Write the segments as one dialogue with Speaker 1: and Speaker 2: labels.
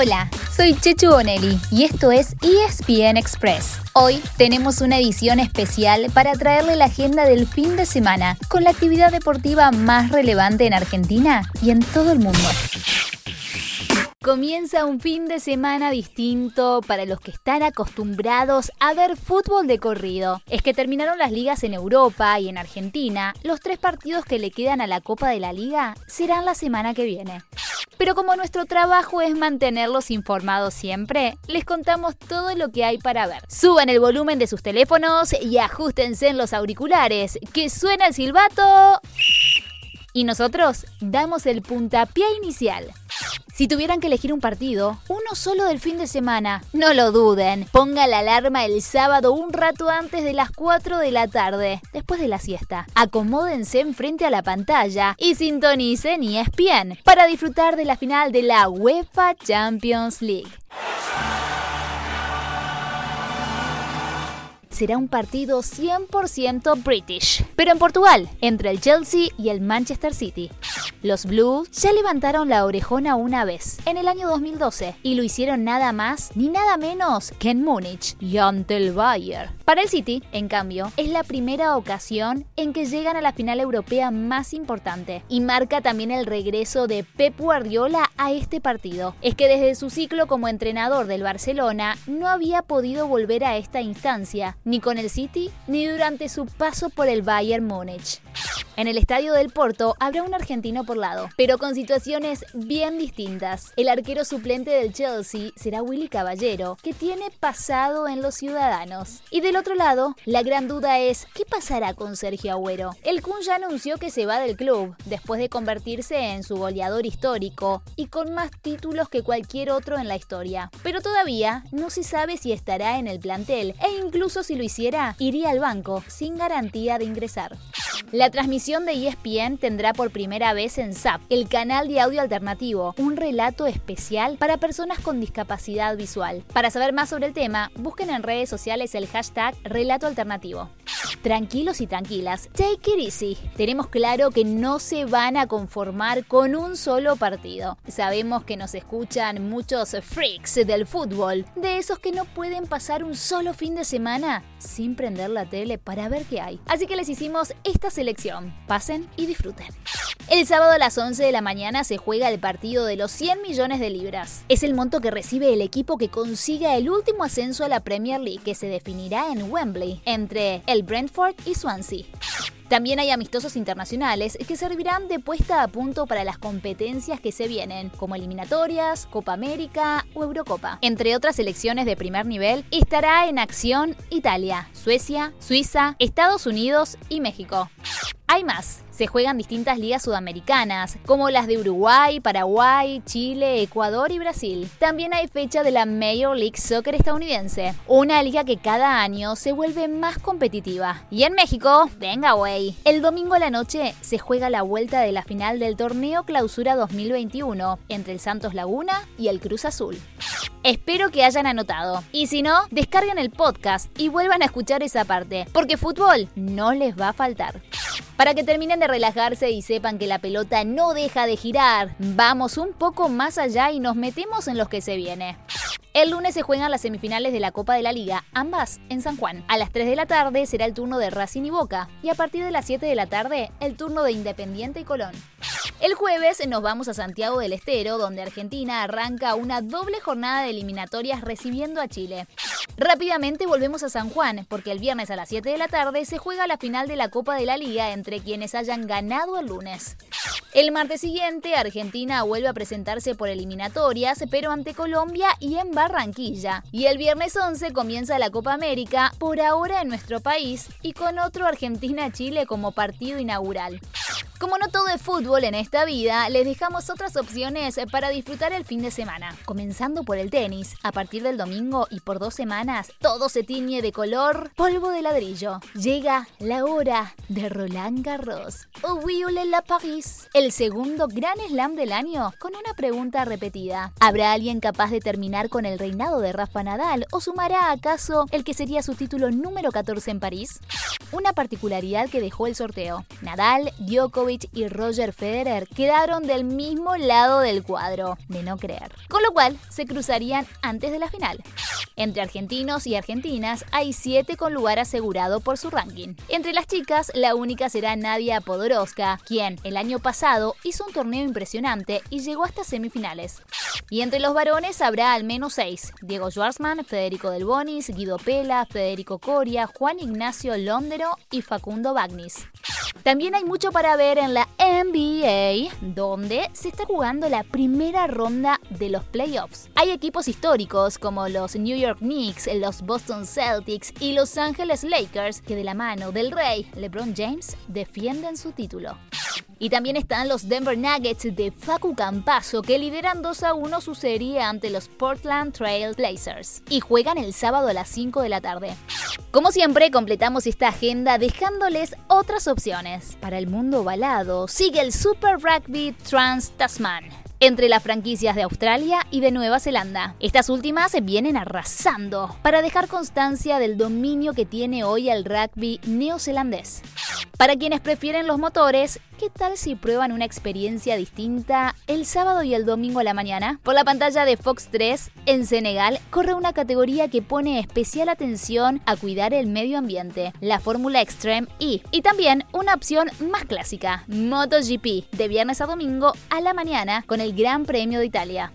Speaker 1: Hola, soy Chechu Bonelli y esto es ESPN Express. Hoy tenemos una edición especial para traerle la agenda del fin de semana con la actividad deportiva más relevante en Argentina y en todo el mundo. Comienza un fin de semana distinto para los que están acostumbrados a ver fútbol de corrido. Es que terminaron las ligas en Europa y en Argentina. Los tres partidos que le quedan a la Copa de la Liga serán la semana que viene. Pero como nuestro trabajo es mantenerlos informados siempre, les contamos todo lo que hay para ver. Suban el volumen de sus teléfonos y ajustense en los auriculares, que suena el silbato. Y nosotros damos el puntapié inicial. Si tuvieran que elegir un partido, uno solo del fin de semana, no lo duden. Ponga la alarma el sábado un rato antes de las 4 de la tarde, después de la siesta. Acomódense enfrente a la pantalla y sintonicen ESPN para disfrutar de la final de la UEFA Champions League. será un partido 100% British, pero en Portugal, entre el Chelsea y el Manchester City. Los Blues ya levantaron la orejona una vez, en el año 2012, y lo hicieron nada más ni nada menos que en Múnich y ante el Bayern. Para el City, en cambio, es la primera ocasión en que llegan a la final europea más importante y marca también el regreso de Pep Guardiola a este partido. Es que desde su ciclo como entrenador del Barcelona no había podido volver a esta instancia, ni con el City ni durante su paso por el Bayern Múnich. En el estadio del Porto habrá un argentino por lado, pero con situaciones bien distintas. El arquero suplente del Chelsea será Willy Caballero, que tiene pasado en los ciudadanos. Y del otro lado, la gran duda es, ¿qué pasará con Sergio Agüero? El Kun ya anunció que se va del club, después de convertirse en su goleador histórico y con más títulos que cualquier otro en la historia. Pero todavía no se sabe si estará en el plantel e incluso si lo hiciera, iría al banco sin garantía de ingresar. La transmisión de ESPN tendrá por primera vez en SAP, el canal de audio alternativo, un relato especial para personas con discapacidad visual. Para saber más sobre el tema, busquen en redes sociales el hashtag relato alternativo. Tranquilos y tranquilas, take it easy. Tenemos claro que no se van a conformar con un solo partido. Sabemos que nos escuchan muchos freaks del fútbol, de esos que no pueden pasar un solo fin de semana sin prender la tele para ver qué hay. Así que les hicimos esta selección. Pasen y disfruten. El sábado a las 11 de la mañana se juega el partido de los 100 millones de libras. Es el monto que recibe el equipo que consiga el último ascenso a la Premier League que se definirá en Wembley entre el Brentford y Swansea. También hay amistosos internacionales que servirán de puesta a punto para las competencias que se vienen, como eliminatorias, Copa América o Eurocopa. Entre otras selecciones de primer nivel, estará en acción Italia, Suecia, Suiza, Estados Unidos y México. Hay más. Se juegan distintas ligas sudamericanas, como las de Uruguay, Paraguay, Chile, Ecuador y Brasil. También hay fecha de la Major League Soccer estadounidense, una liga que cada año se vuelve más competitiva. Y en México, venga güey. El domingo a la noche se juega la vuelta de la final del torneo Clausura 2021 entre el Santos Laguna y el Cruz Azul. Espero que hayan anotado. Y si no, descarguen el podcast y vuelvan a escuchar esa parte, porque fútbol no les va a faltar. Para que terminen de relajarse y sepan que la pelota no deja de girar, vamos un poco más allá y nos metemos en los que se viene. El lunes se juegan las semifinales de la Copa de la Liga, ambas en San Juan. A las 3 de la tarde será el turno de Racing y Boca, y a partir de las 7 de la tarde el turno de Independiente y Colón. El jueves nos vamos a Santiago del Estero, donde Argentina arranca una doble jornada de eliminatorias recibiendo a Chile. Rápidamente volvemos a San Juan, porque el viernes a las 7 de la tarde se juega la final de la Copa de la Liga entre quienes hayan ganado el lunes. El martes siguiente, Argentina vuelve a presentarse por eliminatorias, pero ante Colombia y en Barranquilla. Y el viernes 11 comienza la Copa América, por ahora en nuestro país, y con otro Argentina-Chile como partido inaugural. Como no todo es fútbol en esta vida, les dejamos otras opciones para disfrutar el fin de semana. Comenzando por el tenis, a partir del domingo y por dos semanas, todo se tiñe de color polvo de ladrillo. Llega la hora de Roland Garros. Ouille la Paris, el segundo gran slam del año, con una pregunta repetida. ¿Habrá alguien capaz de terminar con el reinado de Rafa Nadal o sumará acaso el que sería su título número 14 en París? Una particularidad que dejó el sorteo. Nadal, Djokovic Y Roger Federer quedaron del mismo lado del cuadro, de no creer. Con lo cual se cruzarían antes de la final. Entre argentinos y argentinas hay siete con lugar asegurado por su ranking. Entre las chicas, la única será Nadia Podoroska, quien el año pasado hizo un torneo impresionante y llegó hasta semifinales. Y entre los varones habrá al menos seis: Diego Schwartzman, Federico Del Bonis, Guido Pela, Federico Coria, Juan Ignacio Londero y Facundo Bagnis. También hay mucho para ver en la NBA, donde se está jugando la primera ronda de los playoffs. Hay equipos históricos como los New York Knicks, los Boston Celtics y Los Angeles Lakers que de la mano del rey LeBron James defienden su título. Y también están los Denver Nuggets de Facu Campazo que lideran 2 a 1 su serie ante los Portland Trail Blazers y juegan el sábado a las 5 de la tarde. Como siempre, completamos esta agenda dejándoles otras opciones. Para el mundo balado, sigue el Super Rugby Trans Tasman entre las franquicias de Australia y de Nueva Zelanda. Estas últimas vienen arrasando para dejar constancia del dominio que tiene hoy el rugby neozelandés. Para quienes prefieren los motores, ¿qué tal si prueban una experiencia distinta el sábado y el domingo a la mañana? Por la pantalla de Fox 3, en Senegal, corre una categoría que pone especial atención a cuidar el medio ambiente, la Fórmula Extreme E, y también una opción más clásica, MotoGP, de viernes a domingo a la mañana con el Gran Premio de Italia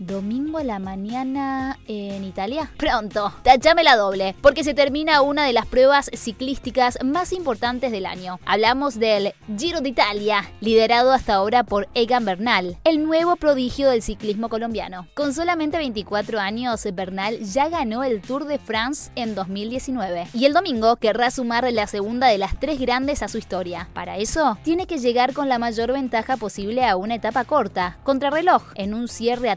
Speaker 1: domingo a la mañana en Italia. Pronto, tachame la doble, porque se termina una de las pruebas ciclísticas más importantes del año. Hablamos del Giro d'Italia, liderado hasta ahora por Egan Bernal, el nuevo prodigio del ciclismo colombiano. Con solamente 24 años, Bernal ya ganó el Tour de France en 2019 y el domingo querrá sumar la segunda de las tres grandes a su historia. Para eso, tiene que llegar con la mayor ventaja posible a una etapa corta, contrarreloj, en un cierre a